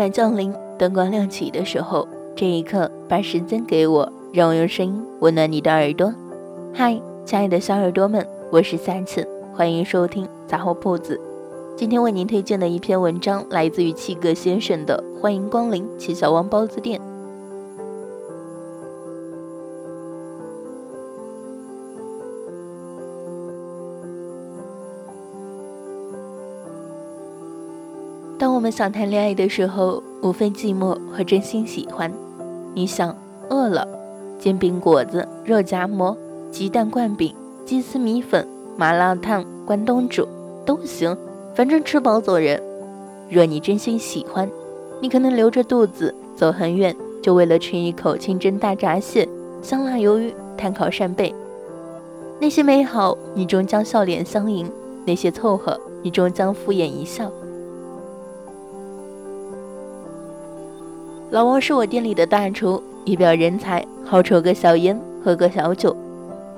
夜晚降临，灯光亮起的时候，这一刻，把时间给我，让我用声音温暖你的耳朵。嗨，亲爱的小耳朵们，我是三次，欢迎收听杂货铺子。今天为您推荐的一篇文章，来自于七哥先生的《欢迎光临七小王包子店》。我们想谈恋爱的时候，无非寂寞和真心喜欢。你想饿了，煎饼果子、肉夹馍、鸡蛋灌饼、鸡丝米粉、麻辣烫、关东煮都行，反正吃饱走人。若你真心喜欢，你可能留着肚子走很远，就为了吃一口清蒸大闸蟹、香辣鱿鱼、炭烤扇贝。那些美好，你终将笑脸相迎；那些凑合，你终将敷衍一笑。老王是我店里的大厨，一表人才，好抽个小烟，喝个小酒。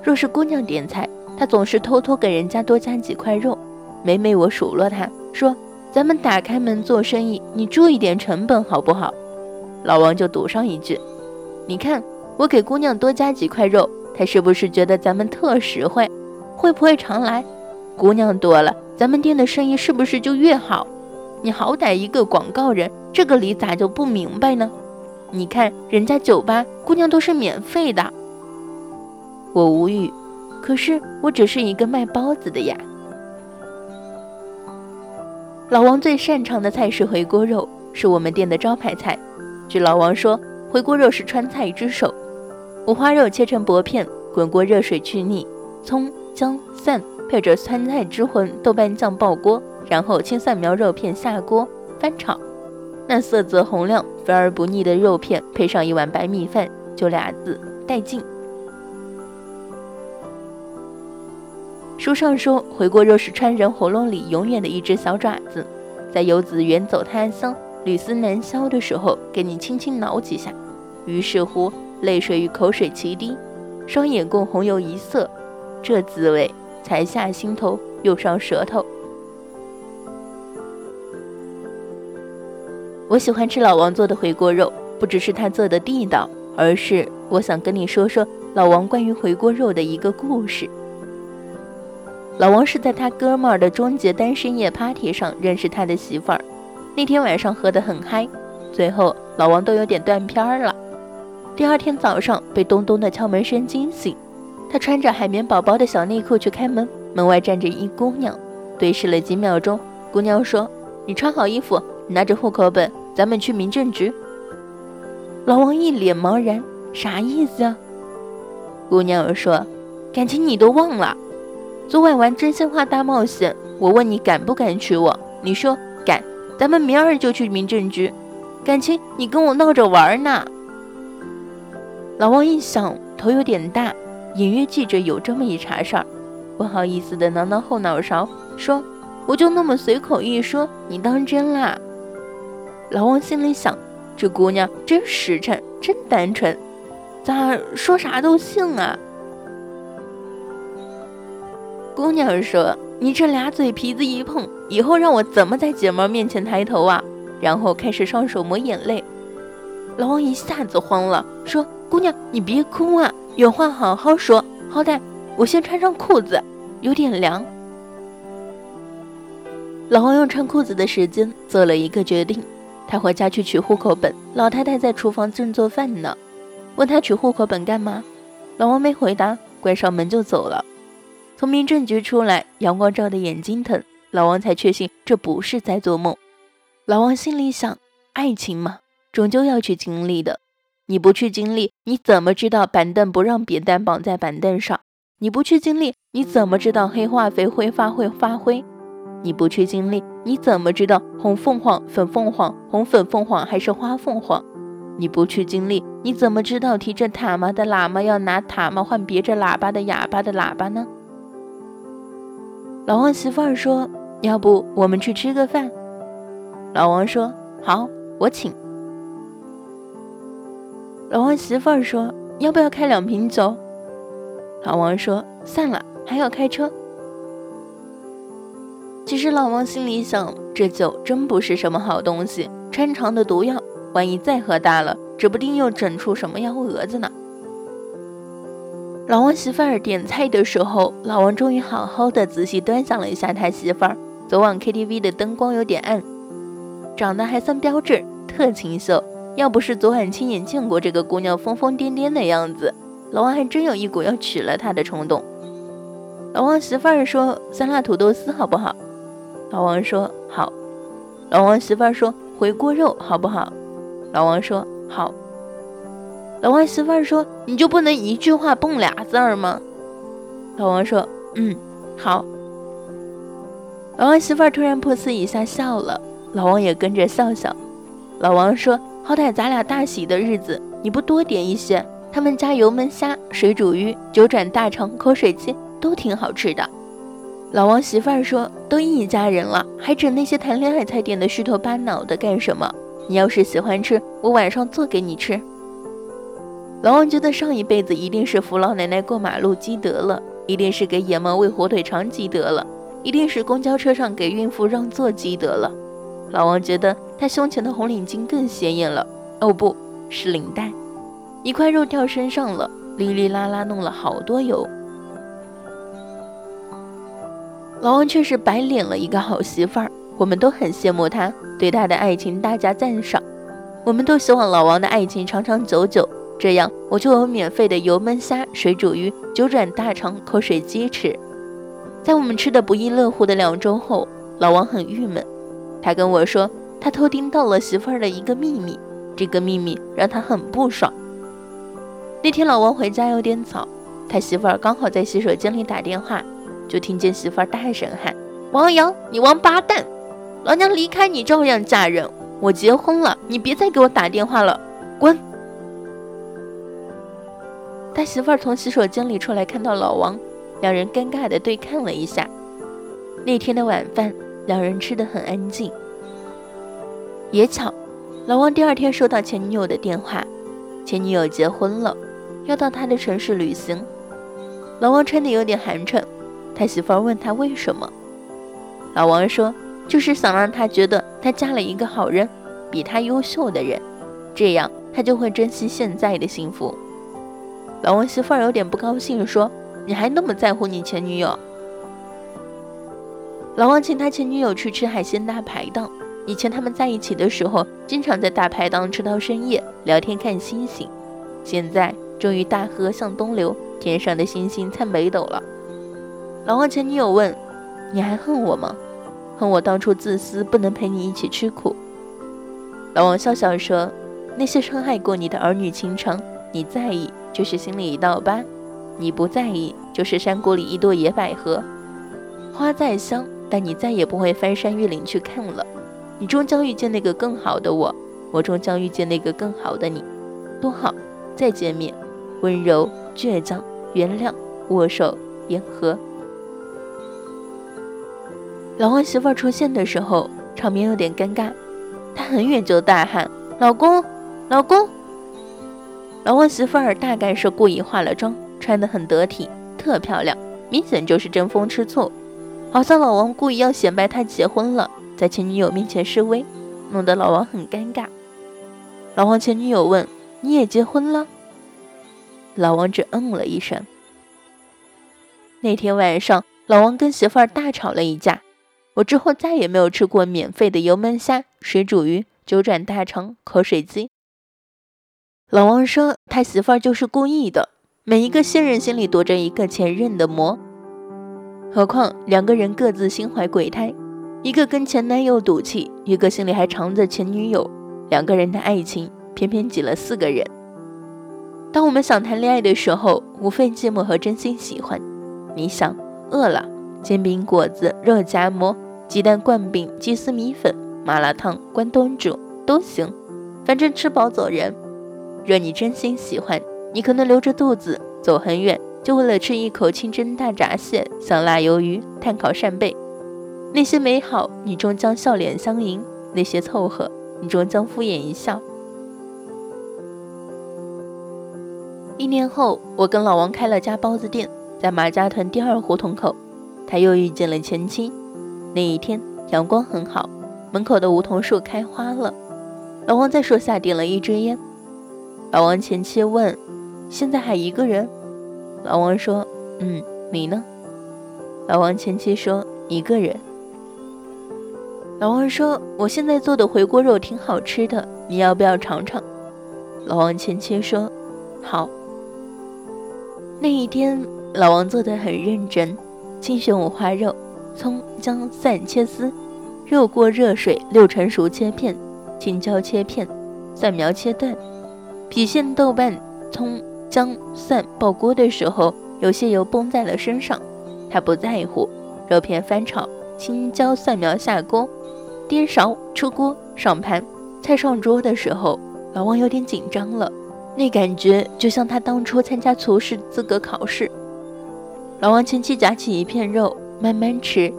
若是姑娘点菜，他总是偷偷给人家多加几块肉。每每我数落他，说：“咱们打开门做生意，你注意点成本好不好？”老王就赌上一句：“你看我给姑娘多加几块肉，她是不是觉得咱们特实惠？会不会常来？姑娘多了，咱们店的生意是不是就越好？你好歹一个广告人。”这个理咋就不明白呢？你看人家酒吧姑娘都是免费的，我无语。可是我只是一个卖包子的呀。老王最擅长的菜是回锅肉，是我们店的招牌菜。据老王说，回锅肉是川菜之首。五花肉切成薄片，滚过热水去腻，葱姜蒜配着川菜之魂豆瓣酱爆锅，然后青蒜苗肉片下锅翻炒。那色泽红亮、肥而不腻的肉片，配上一碗白米饭，就俩字：带劲。书上说，回锅肉是川人喉咙里永远的一只小爪子，在游子远走他乡、缕丝难消的时候，给你轻轻挠几下。于是乎，泪水与口水齐滴，双眼共红油一色，这滋味才下心头又上舌头。我喜欢吃老王做的回锅肉，不只是他做的地道，而是我想跟你说说老王关于回锅肉的一个故事。老王是在他哥们儿的终结单身夜 party 上认识他的媳妇儿，那天晚上喝得很嗨，最后老王都有点断片儿了。第二天早上被咚咚的敲门声惊醒，他穿着海绵宝宝的小内裤去开门，门外站着一姑娘，对视了几秒钟，姑娘说：“你穿好衣服，拿着户口本。”咱们去民政局。老王一脸茫然，啥意思啊？姑娘儿说：“感情你都忘了？昨晚玩真心话大冒险，我问你敢不敢娶我，你说敢，咱们明儿就去民政局。感情你跟我闹着玩呢？”老王一想，头有点大，隐约记着有这么一茬事儿，不好意思的挠挠后脑勺，说：“我就那么随口一说，你当真啦？”老王心里想：这姑娘真实诚，真单纯，咋说啥都信啊？姑娘说：“你这俩嘴皮子一碰，以后让我怎么在姐妹面前抬头啊？”然后开始双手抹眼泪。老王一下子慌了，说：“姑娘，你别哭啊，有话好好说。好歹我先穿上裤子，有点凉。”老王用穿裤子的时间做了一个决定。他回家去取户口本，老太太在厨房正做饭呢，问他取户口本干嘛？老王没回答，关上门就走了。从民政局出来，阳光照得眼睛疼，老王才确信这不是在做梦。老王心里想：爱情嘛，终究要去经历的。你不去经历，你怎么知道板凳不让扁担绑在板凳上？你不去经历，你怎么知道黑化肥挥发会发灰？你不去经历，你怎么知道红凤凰、粉凤凰、红粉凤凰还是花凤凰？你不去经历，你怎么知道提着塔嘛的喇嘛要拿塔嘛换别着喇叭的哑巴的喇叭呢？老王媳妇儿说：“要不我们去吃个饭？”老王说：“好，我请。”老王媳妇儿说：“要不要开两瓶酒？”老王说：“算了，还要开车。”其实老王心里想，这酒真不是什么好东西，掺肠的毒药，万一再喝大了，指不定又整出什么幺蛾子呢。老王媳妇儿点菜的时候，老王终于好好的仔细端详了一下他媳妇儿。昨晚 KTV 的灯光有点暗，长得还算标致，特清秀。要不是昨晚亲眼见过这个姑娘疯疯癫癫的样子，老王还真有一股要娶了她的冲动。老王媳妇儿说：“酸辣土豆丝好不好？”老王说：“好。”老王媳妇儿说：“回锅肉好不好？”老王说：“好。”老王媳妇儿说：“你就不能一句话蹦俩字儿吗？”老王说：“嗯，好。”老王媳妇儿突然噗呲一下笑了，老王也跟着笑笑。老王说：“好歹咱俩大喜的日子，你不多点一些？他们家油焖虾、水煮鱼、九转大肠、口水鸡都挺好吃的。”老王媳妇儿说：“都一家人了，还整那些谈恋爱才点的虚头巴脑的干什么？你要是喜欢吃，我晚上做给你吃。”老王觉得上一辈子一定是扶老奶奶过马路积德了，一定是给野猫喂火腿肠积德了，一定是公交车上给孕妇让座积德了。老王觉得他胸前的红领巾更显眼了，哦，不是领带，一块肉掉身上了，哩哩啦啦弄了好多油。老王却是白领了一个好媳妇儿，我们都很羡慕他，对他的爱情大加赞赏，我们都希望老王的爱情长长久久。这样我就有免费的油焖虾、水煮鱼、九转大肠、口水鸡吃。在我们吃的不亦乐乎的两周后，老王很郁闷，他跟我说他偷听到了媳妇儿的一个秘密，这个秘密让他很不爽。那天老王回家有点早，他媳妇儿刚好在洗手间里打电话，就听见媳妇儿大声喊：“王阳，你王八蛋！老娘离开你照样嫁人，我结婚了，你别再给我打电话了，滚！”他媳妇儿从洗手间里出来，看到老王，两人尴尬地对看了一下。那天的晚饭，两人吃得很安静。也巧，老王第二天收到前女友的电话，前女友结婚了，要到他的城市旅行。老王穿得有点寒碜，他媳妇儿问他为什么，老王说，就是想让他觉得他嫁了一个好人，比他优秀的人，这样他就会珍惜现在的幸福。老王媳妇儿有点不高兴，说：“你还那么在乎你前女友？”老王请他前女友去吃海鲜大排档。以前他们在一起的时候，经常在大排档吃到深夜，聊天看星星。现在终于大河向东流，天上的星星参北斗了。老王前女友问：“你还恨我吗？恨我当初自私，不能陪你一起吃苦？”老王笑笑说：“那些伤害过你的儿女情长，你在意。”就是心里一道疤，你不在意，就是山谷里一朵野百合，花再香，但你再也不会翻山越岭去看了。你终将遇见那个更好的我，我终将遇见那个更好的你，多好！再见面，温柔、倔强、原谅、握手、言和。老王媳妇儿出现的时候，场面有点尴尬，他很远就大喊：“老公，老公！”老王媳妇儿大概是故意化了妆，穿得很得体，特漂亮，明显就是争风吃醋，好像老王故意要显摆他结婚了，在前女友面前示威，弄得老王很尴尬。老王前女友问：“你也结婚了？”老王只嗯了一声。那天晚上，老王跟媳妇儿大吵了一架，我之后再也没有吃过免费的油焖虾、水煮鱼、九转大肠、口水鸡。老王说：“他媳妇儿就是故意的。每一个现任心里躲着一个前任的魔，何况两个人各自心怀鬼胎，一个跟前男友赌气，一个心里还藏着前女友。两个人的爱情偏偏挤了四个人。当我们想谈恋爱的时候，无非寂寞和真心喜欢。你想饿了，煎饼果子、肉夹馍、鸡蛋灌饼、鸡丝米粉、麻辣烫、关东煮都行，反正吃饱走人。”若你真心喜欢，你可能留着肚子走很远，就为了吃一口清蒸大闸蟹、香辣鱿鱼、炭烤扇贝。那些美好，你终将笑脸相迎；那些凑合，你终将敷衍一笑。一年后，我跟老王开了家包子店，在马家屯第二胡同口。他又遇见了前妻。那一天阳光很好，门口的梧桐树开花了。老王在树下点了一支烟。老王前妻问：“现在还一个人？”老王说：“嗯，你呢？”老王前妻说：“一个人。”老王说：“我现在做的回锅肉挺好吃的，你要不要尝尝？”老王前妻说：“好。”那一天，老王做的很认真，精选五花肉，葱姜蒜切丝，肉过热水六成熟切片，青椒切片，蒜苗切断。郫县豆瓣、葱、姜、蒜爆锅的时候，有些油崩在了身上，他不在乎。肉片翻炒，青椒蒜苗下锅，颠勺出锅上盘。菜上桌的时候，老王有点紧张了，那感觉就像他当初参加厨师资格考试。老王前妻夹起一片肉慢慢吃，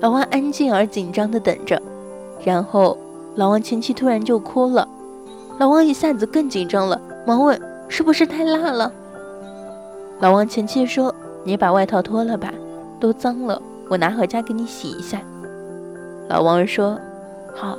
老王安静而紧张地等着，然后老王前妻突然就哭了。老王一下子更紧张了，忙问：“是不是太辣了？”老王前妻说：“你把外套脱了吧，都脏了，我拿回家给你洗一下。”老王说：“好。”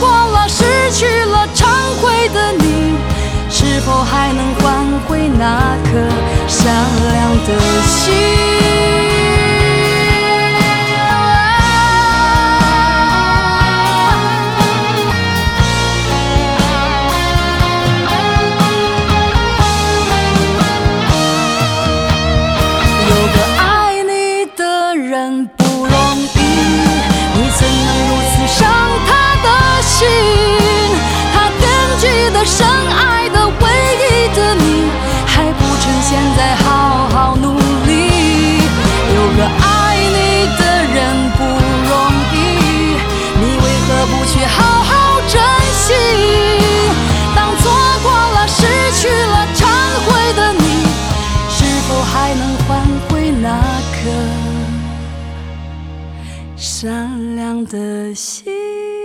过了失去了忏悔的你是否还能换回那颗善良的心？善良的心。